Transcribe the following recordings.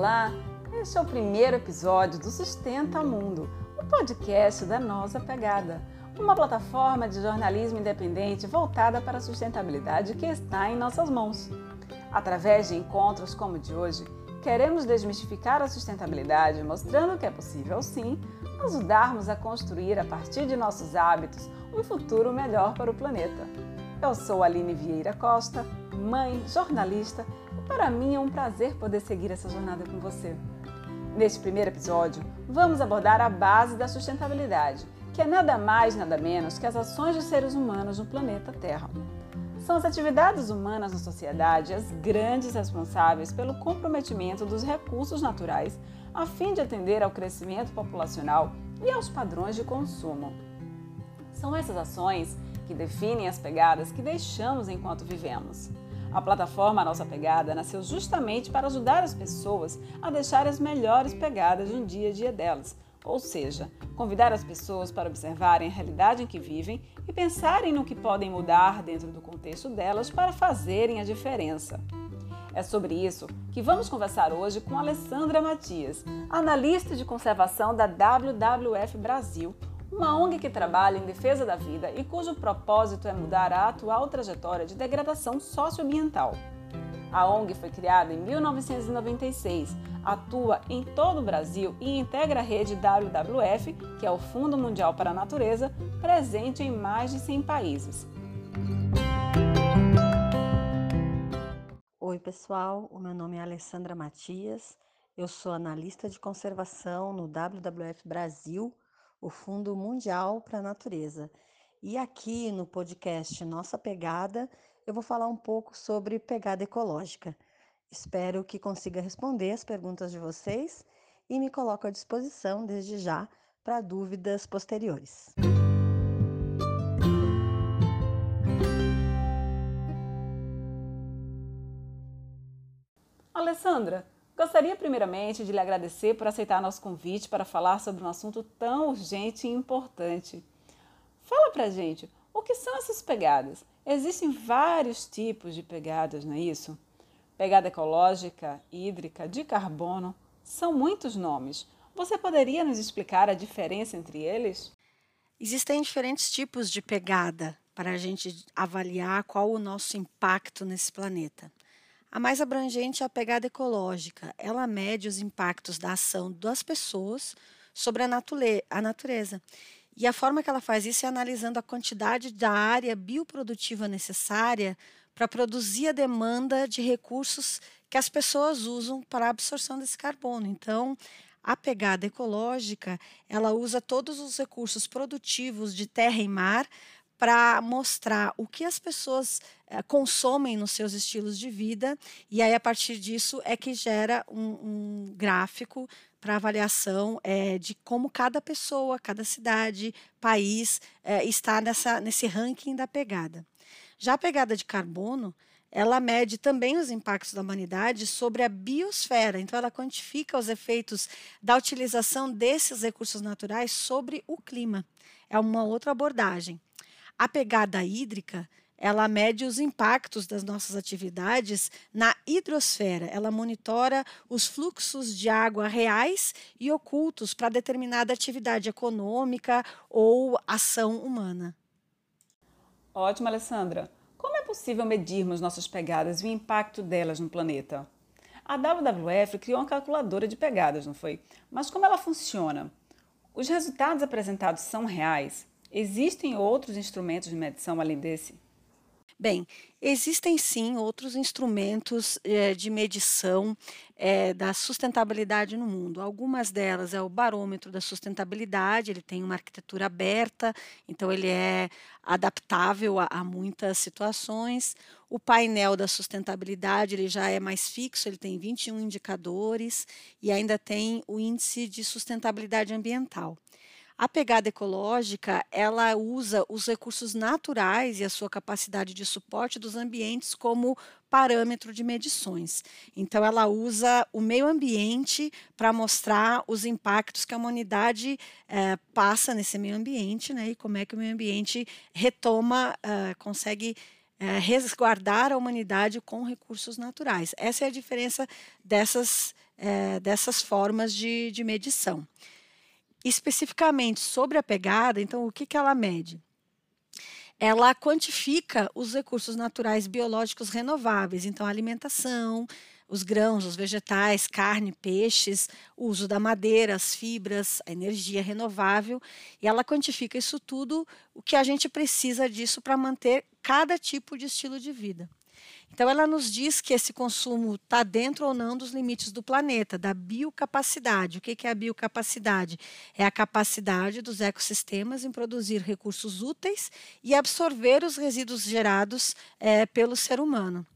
Olá, este é o primeiro episódio do Sustenta Mundo, o podcast da Nossa Pegada, uma plataforma de jornalismo independente voltada para a sustentabilidade que está em nossas mãos. Através de encontros como o de hoje, queremos desmistificar a sustentabilidade, mostrando que é possível sim ajudarmos a construir a partir de nossos hábitos um futuro melhor para o planeta. Eu sou Aline Vieira Costa, mãe, jornalista, para mim é um prazer poder seguir essa jornada com você. Neste primeiro episódio, vamos abordar a base da sustentabilidade, que é nada mais, nada menos que as ações dos seres humanos no planeta Terra. São as atividades humanas na sociedade as grandes responsáveis pelo comprometimento dos recursos naturais a fim de atender ao crescimento populacional e aos padrões de consumo. São essas ações que definem as pegadas que deixamos enquanto vivemos. A plataforma Nossa Pegada nasceu justamente para ajudar as pessoas a deixar as melhores pegadas no dia a dia delas, ou seja, convidar as pessoas para observarem a realidade em que vivem e pensarem no que podem mudar dentro do contexto delas para fazerem a diferença. É sobre isso que vamos conversar hoje com Alessandra Matias, analista de conservação da WWF Brasil, uma ONG que trabalha em defesa da vida e cujo propósito é mudar a atual trajetória de degradação socioambiental. A ONG foi criada em 1996, atua em todo o Brasil e integra a rede WWF, que é o Fundo Mundial para a Natureza, presente em mais de 100 países. Oi, pessoal. O meu nome é Alessandra Matias. Eu sou analista de conservação no WWF Brasil, o Fundo Mundial para a Natureza. E aqui no podcast Nossa Pegada, eu vou falar um pouco sobre pegada ecológica. Espero que consiga responder as perguntas de vocês e me coloco à disposição desde já para dúvidas posteriores. Alessandra, gostaria primeiramente de lhe agradecer por aceitar nosso convite para falar sobre um assunto tão urgente e importante. Fala pra gente, o que são essas pegadas? Existem vários tipos de pegadas, não é isso? Pegada ecológica, hídrica, de carbono, são muitos nomes. Você poderia nos explicar a diferença entre eles? Existem diferentes tipos de pegada para a gente avaliar qual o nosso impacto nesse planeta. A mais abrangente é a pegada ecológica. Ela mede os impactos da ação das pessoas sobre a, natureza e a forma que ela faz isso é analisando a quantidade da área bioprodutiva necessária para produzir a demanda de recursos que as pessoas usam para a absorção desse carbono. Então, a pegada ecológica, ela usa todos os recursos produtivos de terra e mar para mostrar o que as pessoas é, consomem nos seus estilos de vida, e aí a partir disso é que gera um, um gráfico para avaliação é, de como cada pessoa, cada cidade, país é, está nessa, nesse ranking da pegada. Já a pegada de carbono, ela mede também os impactos da humanidade sobre a biosfera, então ela quantifica os efeitos da utilização desses recursos naturais sobre o clima. É uma outra abordagem. A pegada hídrica, ela mede os impactos das nossas atividades na hidrosfera. Ela monitora os fluxos de água reais e ocultos para determinada atividade econômica ou ação humana. Ótimo, Alessandra. Como é possível medirmos nossas pegadas e o impacto delas no planeta? A WWF criou uma calculadora de pegadas, não foi? Mas como ela funciona? Os resultados apresentados são reais? Existem outros instrumentos de medição além desse? Bem, existem sim outros instrumentos eh, de medição eh, da sustentabilidade no mundo. Algumas delas é o barômetro da sustentabilidade, ele tem uma arquitetura aberta, então ele é adaptável a, a muitas situações. O painel da sustentabilidade ele já é mais fixo, ele tem 21 indicadores e ainda tem o índice de sustentabilidade ambiental. A pegada ecológica, ela usa os recursos naturais e a sua capacidade de suporte dos ambientes como parâmetro de medições. Então, ela usa o meio ambiente para mostrar os impactos que a humanidade eh, passa nesse meio ambiente, né? E como é que o meio ambiente retoma, uh, consegue é, resguardar a humanidade com recursos naturais. Essa é a diferença dessas, dessas formas de, de medição. Especificamente sobre a pegada, então, o que, que ela mede? ela quantifica os recursos naturais biológicos renováveis, então alimentação, os grãos, os vegetais, carne, peixes, o uso da madeira, as fibras, a energia renovável, e ela quantifica isso tudo, o que a gente precisa disso para manter cada tipo de estilo de vida. Então, ela nos diz que esse consumo está dentro ou não dos limites do planeta, da biocapacidade. O que é a biocapacidade? É a capacidade dos ecossistemas em produzir recursos úteis e absorver os resíduos gerados é, pelo ser humano.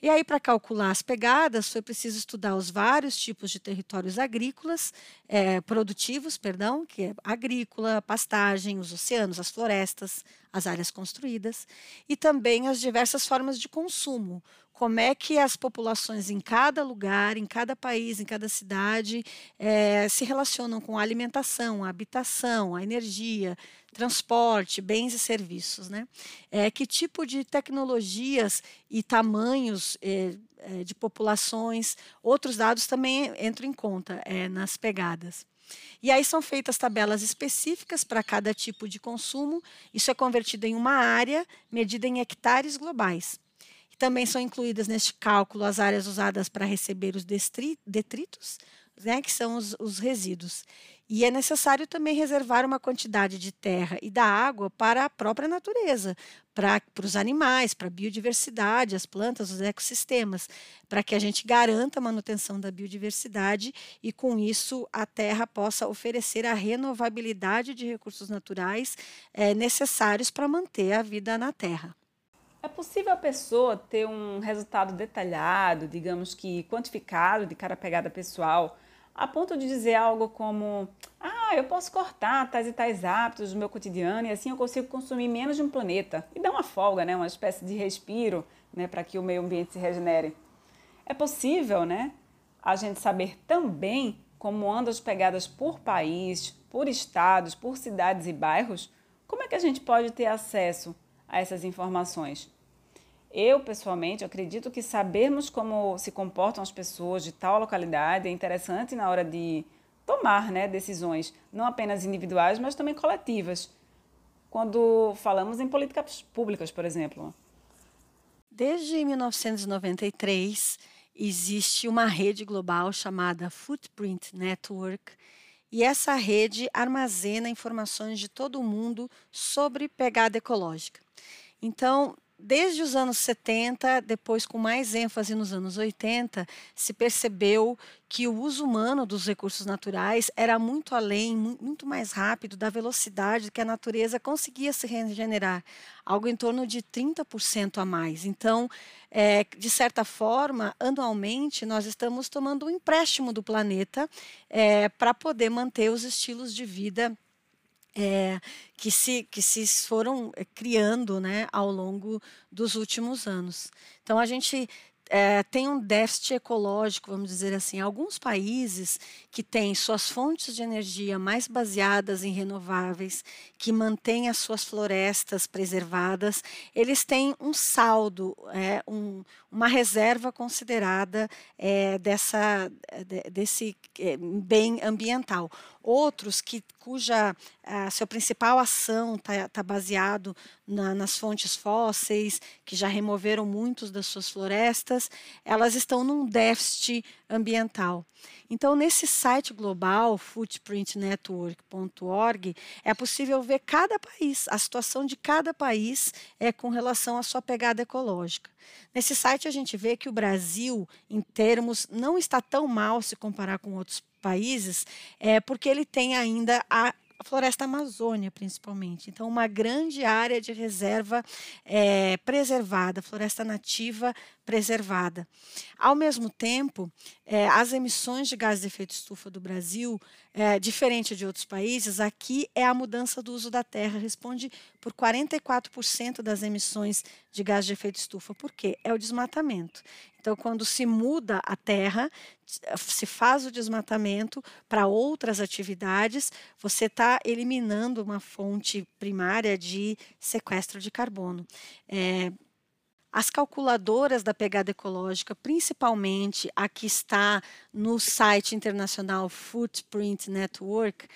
E aí, para calcular as pegadas, foi preciso estudar os vários tipos de territórios agrícolas, é, produtivos, perdão, que é agrícola, pastagem, os oceanos, as florestas, as áreas construídas, e também as diversas formas de consumo, como é que as populações em cada lugar, em cada país, em cada cidade, é, se relacionam com a alimentação, a habitação, a energia, transporte, bens e serviços. Né? É, que tipo de tecnologias e tamanhos é, de populações, outros dados também entram em conta nas pegadas. E aí são feitas tabelas específicas para cada tipo de consumo. Isso é convertido em uma área medida em hectares globais. Também são incluídas neste cálculo as áreas usadas para receber os detritos, né, que são os, os resíduos. E é necessário também reservar uma quantidade de terra e da água para a própria natureza, para, para os animais, para a biodiversidade, as plantas, os ecossistemas, para que a gente garanta a manutenção da biodiversidade e, com isso, a terra possa oferecer a renovabilidade de recursos naturais é, necessários para manter a vida na terra. É possível a pessoa ter um resultado detalhado, digamos que quantificado de cada pegada pessoal, a ponto de dizer algo como: ah, eu posso cortar tais e tais hábitos do meu cotidiano e assim eu consigo consumir menos de um planeta e dar uma folga, né, uma espécie de respiro, né, para que o meio ambiente se regenere. É possível, né, a gente saber também como andam as pegadas por país, por estados, por cidades e bairros? Como é que a gente pode ter acesso a essas informações. Eu, pessoalmente, acredito que sabermos como se comportam as pessoas de tal localidade é interessante na hora de tomar né, decisões, não apenas individuais, mas também coletivas. Quando falamos em políticas públicas, por exemplo. Desde 1993, existe uma rede global chamada Footprint Network, e essa rede armazena informações de todo o mundo sobre pegada ecológica. Então, desde os anos 70, depois com mais ênfase nos anos 80, se percebeu que o uso humano dos recursos naturais era muito além, muito mais rápido da velocidade que a natureza conseguia se regenerar, algo em torno de 30% a mais. Então, é, de certa forma, anualmente, nós estamos tomando um empréstimo do planeta é, para poder manter os estilos de vida é, que, se, que se foram eh, criando né, ao longo dos últimos anos. Então, a gente é, tem um déficit ecológico, vamos dizer assim. Alguns países que têm suas fontes de energia mais baseadas em renováveis, que mantêm as suas florestas preservadas, eles têm um saldo, é, um, uma reserva considerada é, dessa, desse bem ambiental. Outros que cuja a sua principal ação está tá baseado na, nas fontes fósseis, que já removeram muitos das suas florestas, elas estão num déficit ambiental. Então, nesse site global, footprintnetwork.org, é possível ver cada país, a situação de cada país é com relação à sua pegada ecológica. Nesse site a gente vê que o Brasil, em termos, não está tão mal se comparar com outros países, é, porque ele tem ainda a floresta amazônia, principalmente. Então, uma grande área de reserva é, preservada, floresta nativa preservada. Ao mesmo tempo, é, as emissões de gases de efeito estufa do Brasil, é, diferente de outros países, aqui é a mudança do uso da terra, responde por 44% das emissões de gás de efeito estufa. Por quê? É o desmatamento. Então, quando se muda a terra, se faz o desmatamento para outras atividades, você está eliminando uma fonte primária de sequestro de carbono. É, as calculadoras da pegada ecológica, principalmente a que está no site internacional Footprint Network,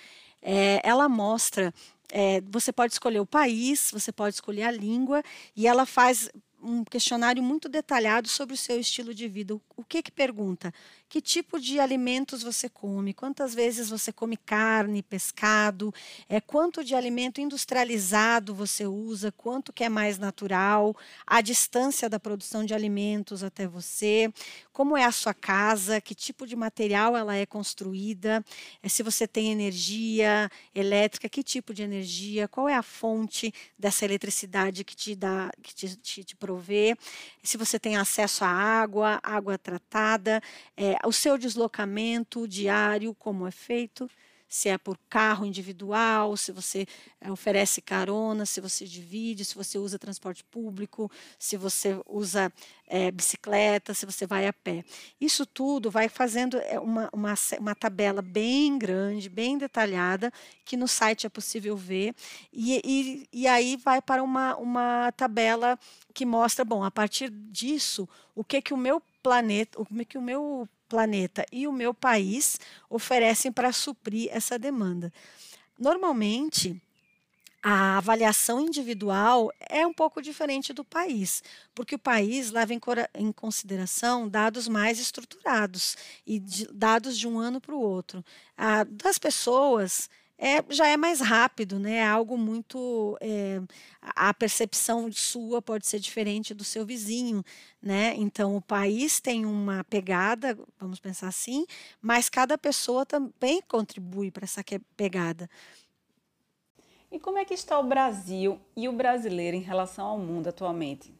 é, ela mostra. É, você pode escolher o país, você pode escolher a língua, e ela faz um questionário muito detalhado sobre o seu estilo de vida. O que que pergunta? Que tipo de alimentos você come? Quantas vezes você come carne, pescado? É quanto de alimento industrializado você usa? Quanto que é mais natural? A distância da produção de alimentos até você? Como é a sua casa? Que tipo de material ela é construída? É se você tem energia elétrica, que tipo de energia? Qual é a fonte dessa eletricidade que te dá, que te, te, te provê? Se você tem acesso à água, água tratada, é, o seu deslocamento diário, como é feito, se é por carro individual, se você é, oferece carona, se você divide, se você usa transporte público, se você usa é, bicicleta, se você vai a pé. Isso tudo vai fazendo eh, uma, uma, uma tabela bem grande, bem detalhada, que no site é possível ver, e, e, e aí vai para uma, uma tabela que mostra, bom, a partir disso, o que que o meu planeta, o que o meu planeta e o meu país oferecem para suprir essa demanda. Normalmente, a avaliação individual é um pouco diferente do país, porque o país leva em, consideração dados mais estruturados e de, dados de um ano para o outro. A, das pessoas, é, já é mais rápido, né? É algo muito. É, a percepção sua pode ser diferente do seu vizinho, né? Então, o país tem uma pegada, vamos pensar assim, mas cada pessoa também contribui para essa pegada. E como é que está o Brasil e o brasileiro em relação ao mundo atualmente?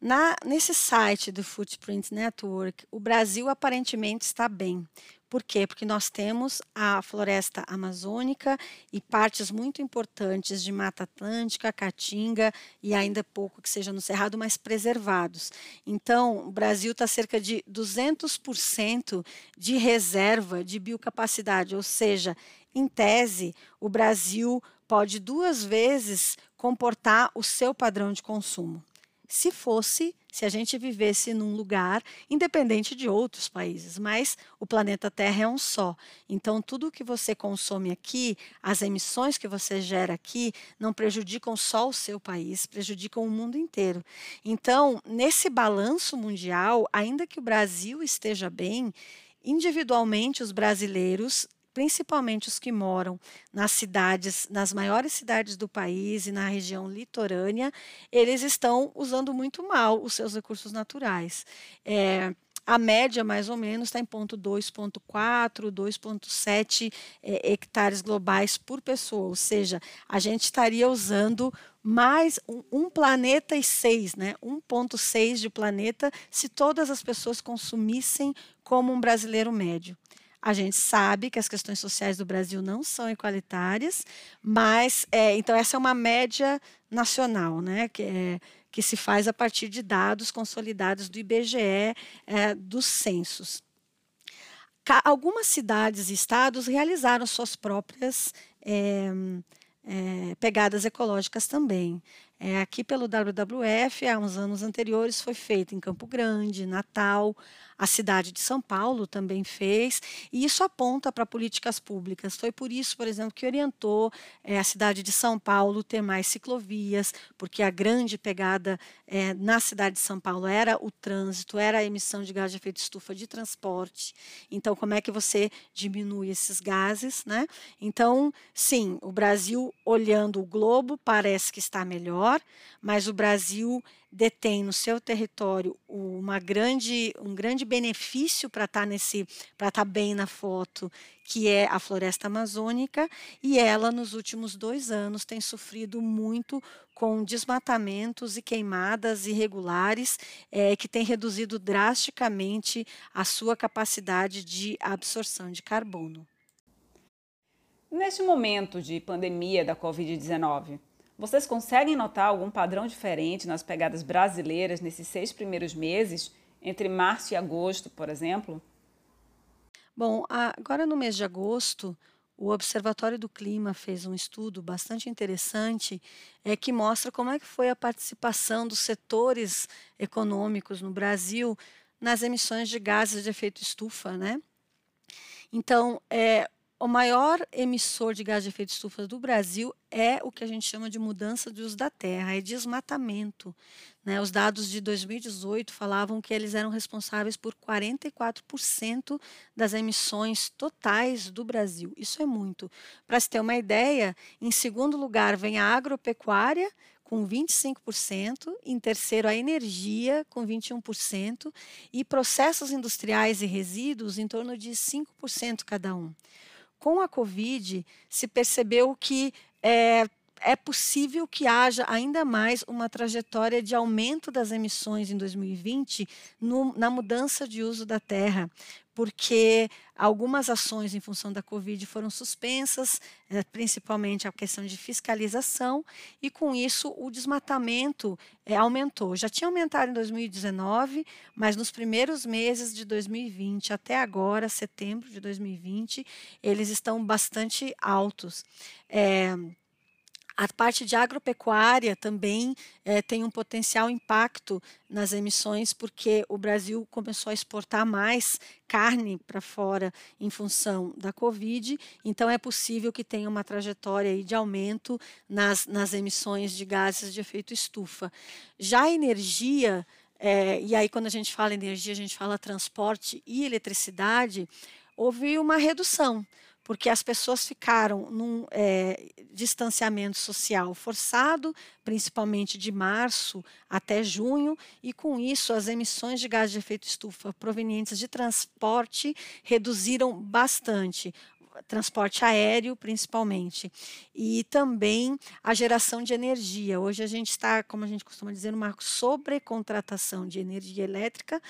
Na, nesse site do Footprint Network, o Brasil aparentemente está bem. Por quê? Porque nós temos a floresta amazônica e partes muito importantes de Mata Atlântica, Caatinga e ainda pouco que seja no Cerrado, mas preservados. Então, o Brasil está cerca de 200% de reserva de biocapacidade, ou seja, em tese, o Brasil pode duas vezes comportar o seu padrão de consumo se fosse, se a gente vivesse num lugar independente de outros países, mas o planeta Terra é um só. Então, tudo que você consome aqui, as emissões que você gera aqui, não prejudicam só o seu país, prejudicam o mundo inteiro. Então, nesse balanço mundial, ainda que o Brasil esteja bem, individualmente os brasileiros principalmente os que moram nas cidades, nas maiores cidades do país e na região litorânea, eles estão usando muito mal os seus recursos naturais. É, a média, mais ou menos, está em ponto 2,4, 2,7 é, hectares globais por pessoa, ou seja, a gente estaria usando mais um, um planeta e seis, né? 1,6 de planeta, se todas as pessoas consumissem como um brasileiro médio. A gente sabe que as questões sociais do Brasil não são igualitárias, mas é, então essa é uma média nacional, né? Que, é, que se faz a partir de dados consolidados do IBGE é, dos censos. Algumas cidades e estados realizaram suas próprias é, pegadas ecológicas também. É, aqui pelo WWF, há uns anos anteriores, foi feito em Campo Grande, Natal, a cidade de São Paulo também fez, e isso aponta para políticas públicas. Foi por isso, por exemplo, que orientou é, a cidade de São Paulo ter mais ciclovias, porque a grande pegada é, na cidade de São Paulo era o trânsito, era a emissão de gás de efeito estufa de transporte. Então, como é que você diminui esses gases? Né? Então, sim, o Brasil, olhando o globo, parece que está melhor, mas o Brasil detém no seu território uma grande, um grande benefício para estar tá nesse, para estar tá bem na foto, que é a floresta amazônica, e ela nos últimos dois anos tem sofrido muito com desmatamentos e queimadas irregulares, é, que tem reduzido drasticamente a sua capacidade de absorção de carbono. Neste momento de pandemia da Covid-19, vocês conseguem notar algum padrão diferente nas pegadas brasileiras nesses seis primeiros meses, entre março e agosto, por exemplo? Bom, agora no mês de agosto, o Observatório do Clima fez um estudo bastante interessante é, que mostra como é que foi a participação dos setores econômicos no Brasil nas emissões de gases de efeito estufa, né? Então, é, o maior emissor de gás de efeito estufa do Brasil é o que a gente chama de mudança de uso da terra, é desmatamento. Né? Os dados de 2018 falavam que eles eram responsáveis por 44% das emissões totais do Brasil. Isso é muito. Para se ter uma ideia, em segundo lugar vem a agropecuária, com 25%, em terceiro a energia com 21% e processos industriais e resíduos em torno de 5% cada um com a Covid, se percebeu que é, é possível que haja ainda mais uma trajetória de aumento das emissões em 2020 no, na mudança de uso da terra, porque algumas ações em função da Covid foram suspensas, eh, principalmente a questão de fiscalização, e com isso o desmatamento é, aumentou. Já tinha aumentado em 2019, mas nos primeiros meses de 2020 até agora, setembro de 2020, eles estão bastante altos. É, a parte de agropecuária também é, tem um potencial impacto nas emissões, porque o Brasil começou a exportar mais carne para fora em função da Covid, então é possível que tenha uma trajetória de aumento nas, nas emissões de gases de efeito estufa. Já a energia, é, e aí quando a gente fala energia, a gente fala transporte e eletricidade, houve uma redução porque as pessoas ficaram num é, distanciamento social forçado, principalmente de março até junho, e com isso as emissões de gás de efeito estufa provenientes de transporte reduziram bastante transporte aéreo, principalmente, e também a geração de energia. Hoje a gente está, como a gente costuma dizer, numa sobrecontratação de energia elétrica,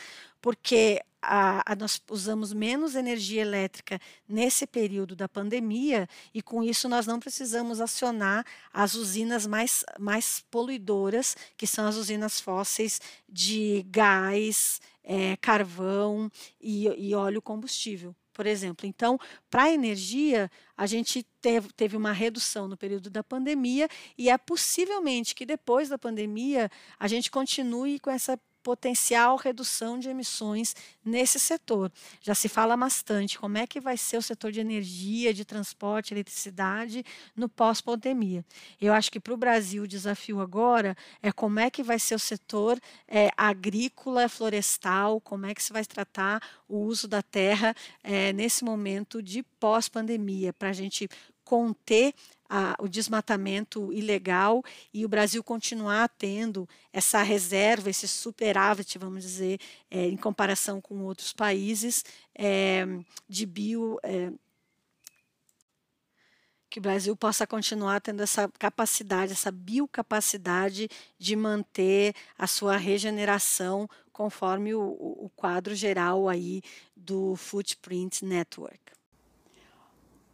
porque a, a, nós usamos menos energia elétrica nesse período da pandemia e com isso nós não precisamos acionar as usinas mais, mais poluidoras, que são as usinas fósseis de gás, é, carvão e, e óleo combustível por exemplo. Então, para a energia, a gente teve, uma redução no período da pandemia e é possivelmente que depois da pandemia a gente continue com essa potencial redução de emissões nesse setor. Já se fala bastante como é que vai ser o setor de energia, de transporte, eletricidade no pós-pandemia. Eu acho que para o Brasil o desafio agora é como é que vai ser o setor é, agrícola, florestal, como é que se vai tratar o uso da terra é, nesse momento de pós-pandemia, para a gente conter a, o desmatamento ilegal e o Brasil continuar tendo essa reserva, esse superávit, vamos dizer, é, em comparação com outros países, é, de bio. É, que o Brasil possa continuar tendo essa capacidade, essa biocapacidade de manter a sua regeneração conforme o, o quadro geral aí do Footprint Network.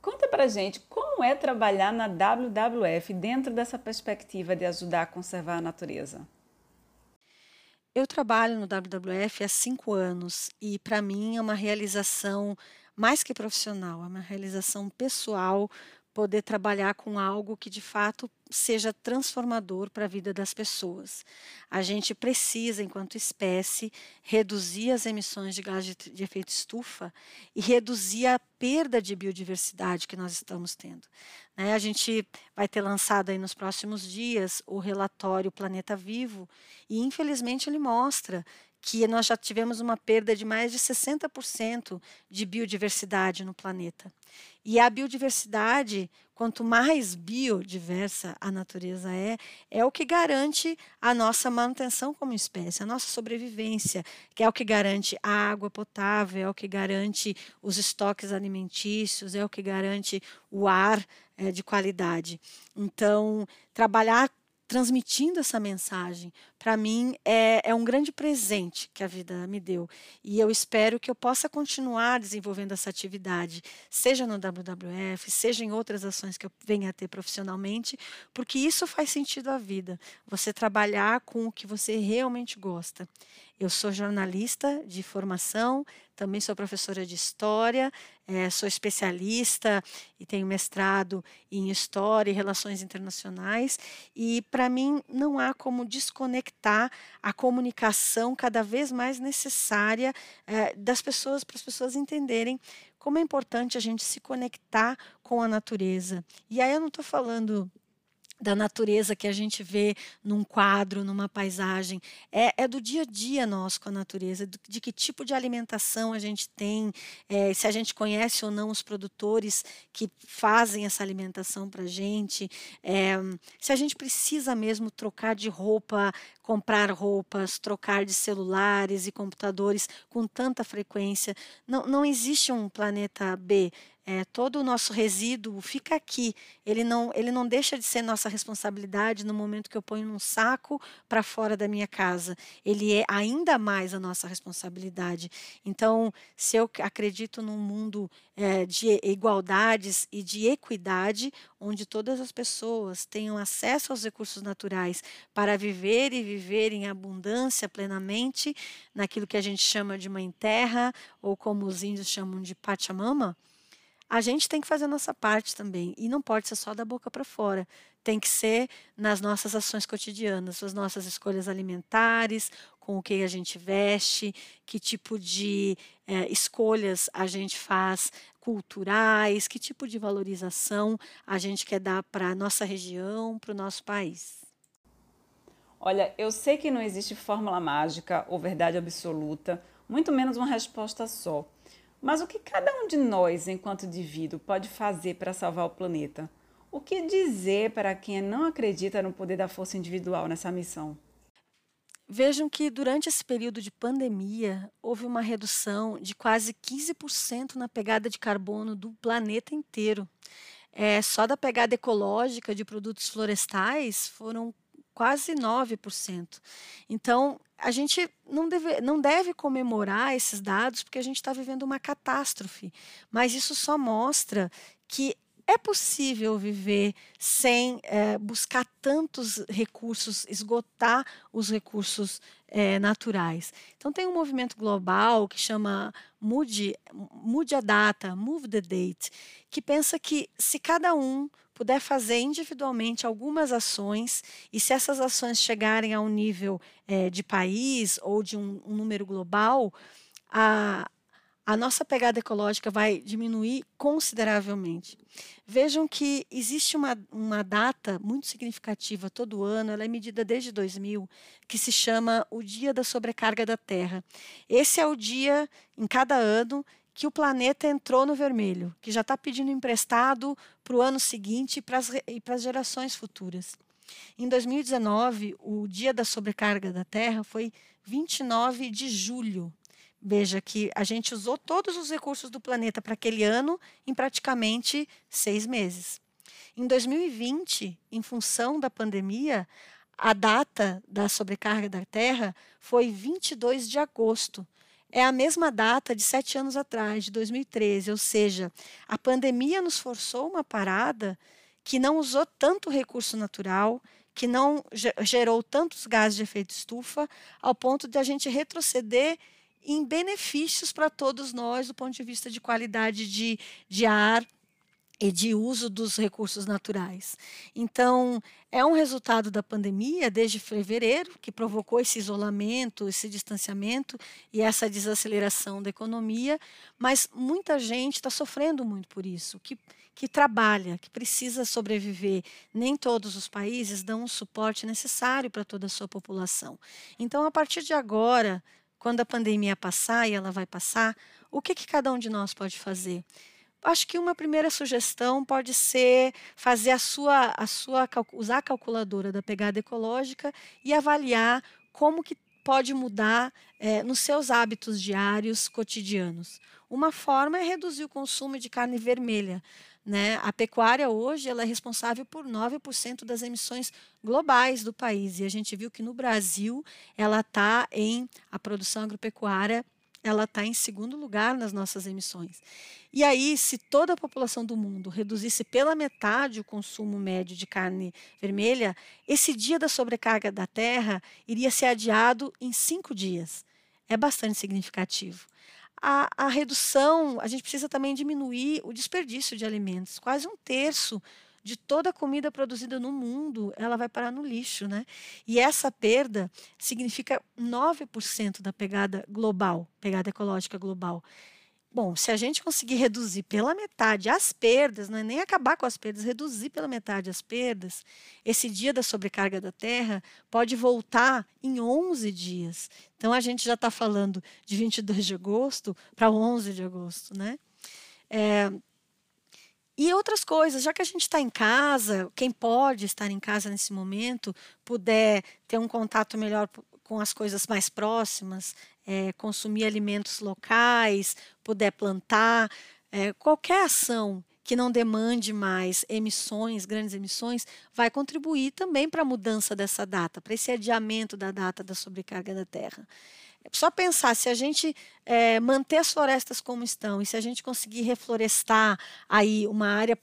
Conta pra gente como é trabalhar na WWF dentro dessa perspectiva de ajudar a conservar a natureza. Eu trabalho no WWF há cinco anos e para mim é uma realização mais que profissional, é uma realização pessoal poder trabalhar com algo que de fato seja transformador para a vida das pessoas. A gente precisa, enquanto espécie, reduzir as emissões de gás de, de, efeito estufa e reduzir a perda de biodiversidade que nós estamos tendo. Né? A gente vai ter lançado aí nos próximos dias o relatório Planeta Vivo e, infelizmente, ele mostra que nós já tivemos uma perda de mais de 60% de biodiversidade no planeta. E a biodiversidade, quanto mais biodiversa a natureza é, é o que garante a nossa manutenção como espécie, a nossa sobrevivência, que é o que garante a água potável, é o que garante os estoques alimentícios, é o que garante o ar é, de qualidade. Então, trabalhar transmitindo essa mensagem para mim é, é um grande presente que a vida me deu. E eu espero que eu possa continuar desenvolvendo essa atividade, seja no WWF, seja em outras ações que eu venha a ter profissionalmente, porque isso faz sentido à vida. Você trabalhar com o que você realmente gosta. Eu sou jornalista de formação, também sou professora de história, é, sou especialista e tenho mestrado em história e relações internacionais. E para mim não há como desconectar a comunicação cada vez mais necessária é, das pessoas para as pessoas entenderem como é importante a gente se conectar com a natureza. E aí eu não estou falando da natureza que a gente vê num quadro, numa paisagem, é, é, do dia a dia nosso com a natureza, de, que tipo de alimentação a gente tem, é, se a gente conhece ou não os produtores que fazem essa alimentação para a gente, é, se a gente precisa mesmo trocar de roupa, comprar roupas, trocar de celulares e computadores com tanta frequência. Não, não existe um planeta B é, todo o nosso resíduo fica aqui. Ele não, ele não deixa de ser nossa responsabilidade no momento que eu ponho num saco para fora da minha casa. Ele é ainda mais a nossa responsabilidade. Então, se eu acredito num mundo é, de igualdades e de equidade, onde todas as pessoas tenham acesso aos recursos naturais para viver e viver em abundância plenamente, naquilo que a gente chama de mãe terra, ou como os índios chamam de Pachamama, a gente tem que fazer a nossa parte também. E não pode ser só da boca para fora. Tem que ser nas nossas ações cotidianas, as nossas escolhas alimentares, com o que a gente veste, que tipo de é, escolhas a gente faz culturais, que tipo de valorização a gente quer dar para a nossa região, para o nosso país. Olha, eu sei que não existe fórmula mágica ou verdade absoluta, muito menos uma resposta só. Mas o que cada um de nós, enquanto indivíduo, pode fazer para salvar o planeta? O que dizer para quem não acredita no poder da força individual nessa missão? Vejam que durante esse período de pandemia houve uma redução de quase 15% na pegada de carbono do planeta inteiro. É, só da pegada ecológica de produtos florestais foram quase 9%. Então, a gente não deve, não deve comemorar esses dados porque a gente está vivendo uma catástrofe, mas isso só mostra que é possível viver sem é, buscar tantos recursos, esgotar os recursos é, naturais. Então, tem um movimento global que chama Mude, Mude a Data, Move the Date, que pensa que se cada um puder fazer individualmente algumas ações e se essas ações chegarem a um nível é, de país ou de um, um número global, a, a nossa pegada ecológica vai diminuir consideravelmente. Vejam que existe uma, uma data muito significativa todo ano, ela é medida desde 2000, que se chama o Dia da Sobrecarga da Terra. Esse é o dia, em cada ano, que o planeta entrou no vermelho, que já está pedindo emprestado para o ano seguinte e para as gerações futuras. Em 2019, o Dia da Sobrecarga da Terra foi 29 de julho. Veja que a gente usou todos os recursos do planeta para aquele ano em praticamente seis meses. Em 2020, em função da pandemia, a data da sobrecarga da Terra foi 22 de agosto. É a mesma data de sete anos atrás, de 2013. Ou seja, a pandemia nos forçou uma parada que não usou tanto recurso natural, que não gerou tantos gases de efeito estufa, ao ponto de a gente retroceder em benefícios para todos nós do ponto de vista de qualidade de, de ar e de uso dos recursos naturais. Então, é um resultado da pandemia desde fevereiro, que provocou esse isolamento, esse distanciamento e essa desaceleração da economia, mas muita gente está sofrendo muito por isso, que, que trabalha, que precisa sobreviver. Nem todos os países dão o suporte necessário para toda a sua população. Então, a partir de agora, quando a pandemia passar, e ela vai passar, o que, que cada um de nós pode fazer? Acho que uma primeira sugestão pode ser fazer a sua, a sua usar a calculadora da pegada ecológica e avaliar como que pode mudar é, nos seus hábitos diários, cotidianos. Uma forma é reduzir o consumo de carne vermelha. Né? A pecuária hoje ela é responsável por 9% das emissões globais do país. E a gente viu que no Brasil ela está em a produção agropecuária ela está em segundo lugar nas nossas emissões. E aí, se toda a população do mundo reduzisse pela metade o consumo médio de carne vermelha, esse dia da sobrecarga da terra iria ser adiado em cinco dias. É bastante significativo a, a redução, a gente precisa também diminuir o desperdício de alimentos. Quase um terço de toda a comida produzida no mundo, ela vai parar no lixo, né? E essa perda significa 9% da pegada global, pegada ecológica global. Bom, se a gente conseguir reduzir pela metade as perdas, não é nem acabar com as perdas, reduzir pela metade as perdas, esse dia da sobrecarga da Terra pode voltar em 11 dias. Então a gente já está falando de 22 de agosto para 11 de agosto, né? É, e outras coisas, já que a gente está em casa, quem pode estar em casa nesse momento, puder ter um contato melhor com as coisas mais próximas, é, consumir alimentos locais, puder plantar, é, qualquer ação que não demande mais emissões, grandes emissões, vai contribuir também para a mudança dessa data, para esse adiamento da data da sobrecarga da terra. É só pensar, se a gente é, manter as florestas como estão e se a gente conseguir reflorestar aí uma área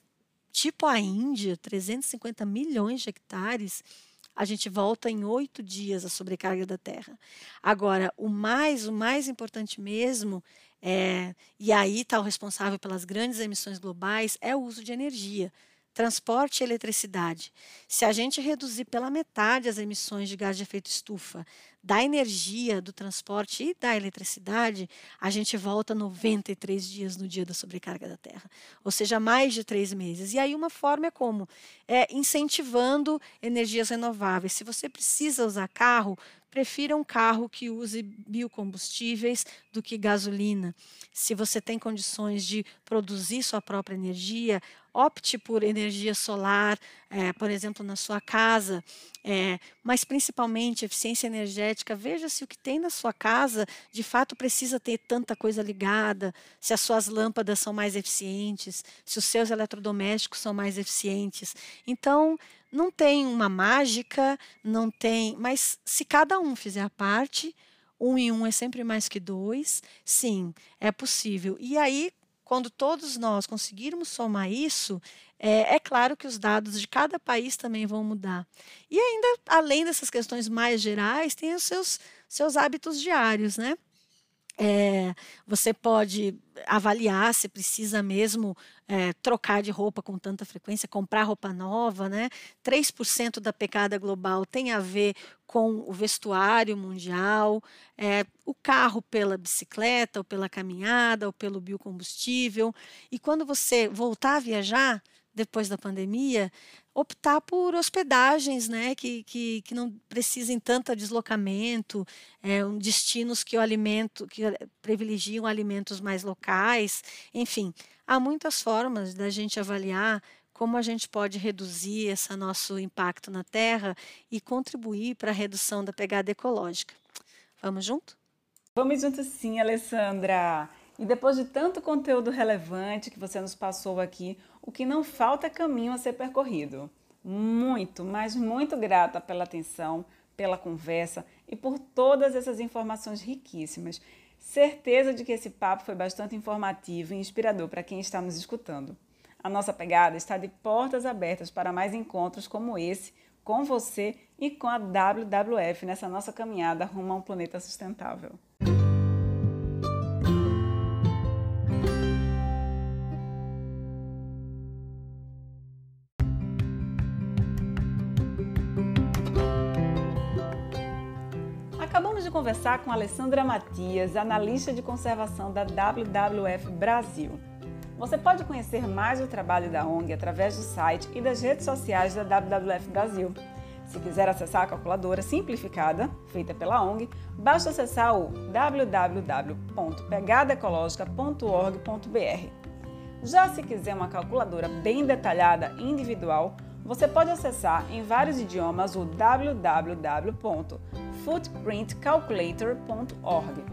tipo a Índia, 350 milhões de hectares, a gente volta em oito dias a sobrecarga da Terra. Agora, o mais, o mais importante mesmo, é, e aí está o responsável pelas grandes emissões globais, é o uso de energia transporte e eletricidade. Se a gente reduzir pela metade as emissões de gás de efeito estufa da energia, do transporte e da eletricidade, a gente volta 93 dias no dia da sobrecarga da Terra, ou seja, mais de três meses. E aí uma forma é como? É incentivando energias renováveis. Se você precisa usar carro, prefira um carro que use biocombustíveis do que gasolina. Se você tem condições de produzir sua própria energia, opte por energia solar, é, por exemplo, na sua casa, é, mas principalmente eficiência energética. Veja se o que tem na sua casa de fato precisa ter tanta coisa ligada, se as suas lâmpadas são mais eficientes, se os seus eletrodomésticos são mais eficientes. Então, não tem uma mágica, não tem, mas se cada um fizer a parte, um em um é sempre mais que dois, sim, é possível. E aí, quando todos nós conseguirmos somar isso, é, é, claro que os dados de cada país também vão mudar. E ainda, além dessas questões mais gerais, tem os seus, seus hábitos diários, né? É, você pode avaliar se precisa mesmo é, trocar de roupa com tanta frequência, comprar roupa nova, né? 3% da pecada global tem a ver com o vestuário mundial, é, o carro pela bicicleta, ou pela caminhada, ou pelo biocombustível. E quando você voltar a viajar, depois da pandemia, optar por hospedagens né, que, que, que não precisem tanto deslocamento, é, destinos que o alimento que privilegiam alimentos mais locais, enfim, há muitas formas da gente avaliar como a gente pode reduzir esse nosso impacto na Terra e contribuir para a redução da pegada ecológica. Vamos junto? Vamos junto sim, Alessandra. E depois de tanto conteúdo relevante que você nos passou aqui, o que não falta é caminho a ser percorrido. Muito, mas muito grata pela atenção, pela conversa e por todas essas informações riquíssimas. Certeza de que esse papo foi bastante informativo e inspirador para quem está nos escutando. A nossa pegada está de portas abertas para mais encontros como esse com você e com a WWF nessa nossa caminhada rumo a um planeta sustentável. Conversar com Alessandra Matias, analista de conservação da WWF Brasil. Você pode conhecer mais o trabalho da ONG através do site e das redes sociais da WWF Brasil. Se quiser acessar a calculadora simplificada, feita pela ONG, basta acessar o www.pegadaecologica.org.br. Já se quiser uma calculadora bem detalhada individual, você pode acessar em vários idiomas o www.footprintcalculator.org.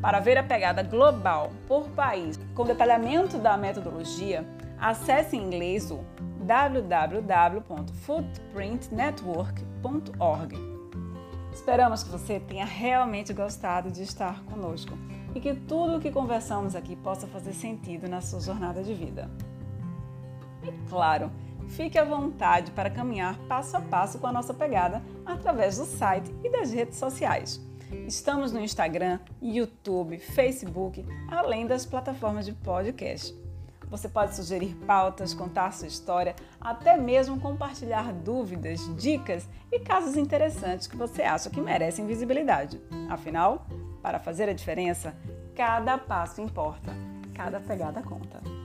Para ver a pegada global por país com detalhamento da metodologia, Acesse em inglês o www.footprintnetwork.org. Esperamos que você tenha realmente gostado de estar conosco e que tudo o que conversamos aqui possa fazer sentido na sua jornada de vida. E claro, fique à vontade para caminhar passo a passo com a nossa pegada através do site e das redes sociais. Estamos no Instagram, YouTube, Facebook, além das plataformas de podcast. Você pode sugerir pautas, contar sua história, até mesmo compartilhar dúvidas, dicas e casos interessantes que você acha que merecem visibilidade. Afinal, para fazer a diferença, cada passo importa, cada pegada conta.